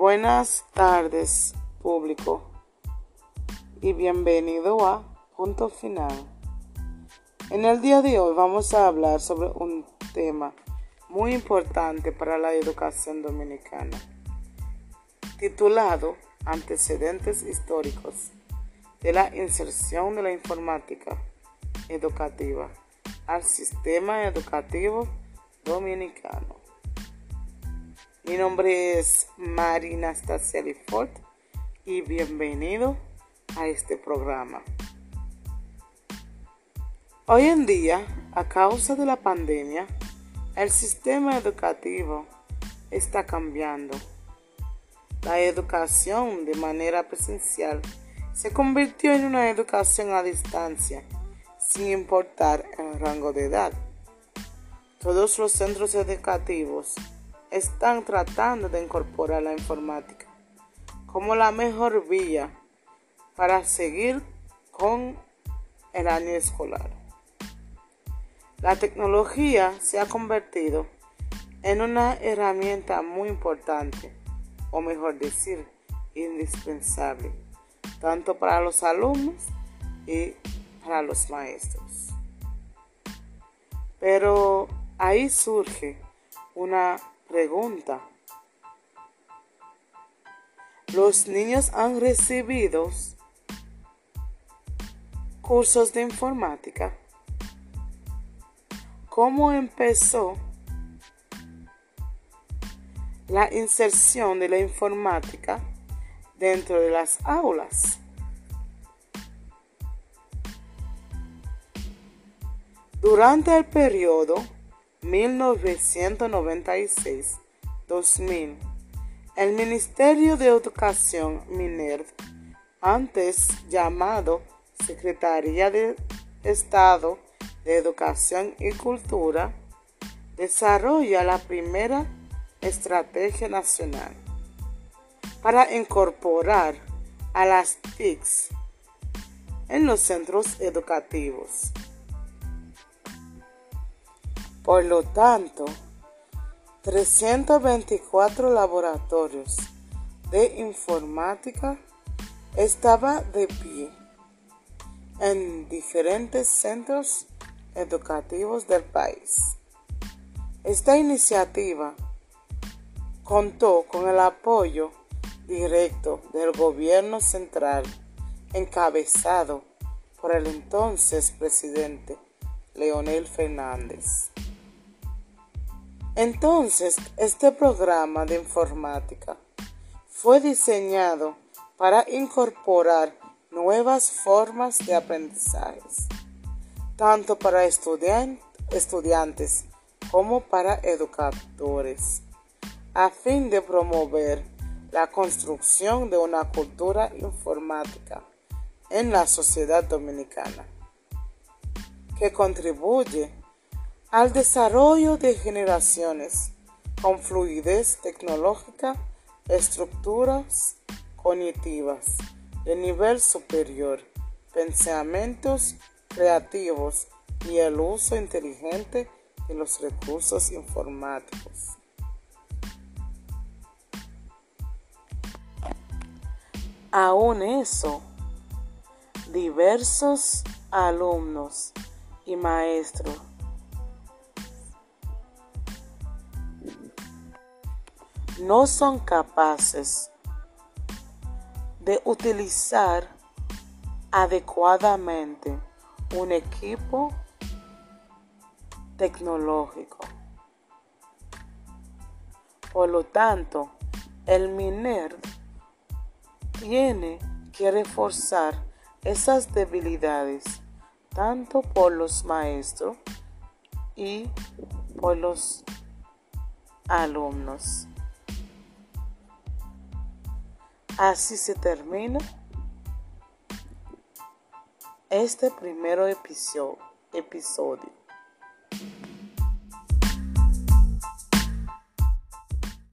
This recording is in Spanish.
Buenas tardes, público, y bienvenido a Punto Final. En el día de hoy vamos a hablar sobre un tema muy importante para la educación dominicana, titulado Antecedentes históricos de la inserción de la informática educativa al sistema educativo dominicano. Mi nombre es Marina Lifort y bienvenido a este programa. Hoy en día, a causa de la pandemia, el sistema educativo está cambiando. La educación de manera presencial se convirtió en una educación a distancia, sin importar el rango de edad. Todos los centros educativos están tratando de incorporar la informática como la mejor vía para seguir con el año escolar. La tecnología se ha convertido en una herramienta muy importante, o mejor decir, indispensable, tanto para los alumnos y para los maestros. Pero ahí surge una Pregunta. ¿Los niños han recibido cursos de informática? ¿Cómo empezó la inserción de la informática dentro de las aulas? Durante el periodo 1996-2000, el Ministerio de Educación MINERD, antes llamado Secretaría de Estado de Educación y Cultura, desarrolla la primera estrategia nacional para incorporar a las TICs en los centros educativos. Por lo tanto, 324 laboratorios de informática estaban de pie en diferentes centros educativos del país. Esta iniciativa contó con el apoyo directo del gobierno central encabezado por el entonces presidente Leonel Fernández. Entonces, este programa de informática fue diseñado para incorporar nuevas formas de aprendizaje, tanto para estudiantes como para educadores, a fin de promover la construcción de una cultura informática en la sociedad dominicana, que contribuye al desarrollo de generaciones con fluidez tecnológica, estructuras cognitivas de nivel superior, pensamientos creativos y el uso inteligente de los recursos informáticos. Aún eso, diversos alumnos y maestros no son capaces de utilizar adecuadamente un equipo tecnológico. Por lo tanto, el MINER tiene que reforzar esas debilidades tanto por los maestros y por los alumnos. Así se termina este primer episodio.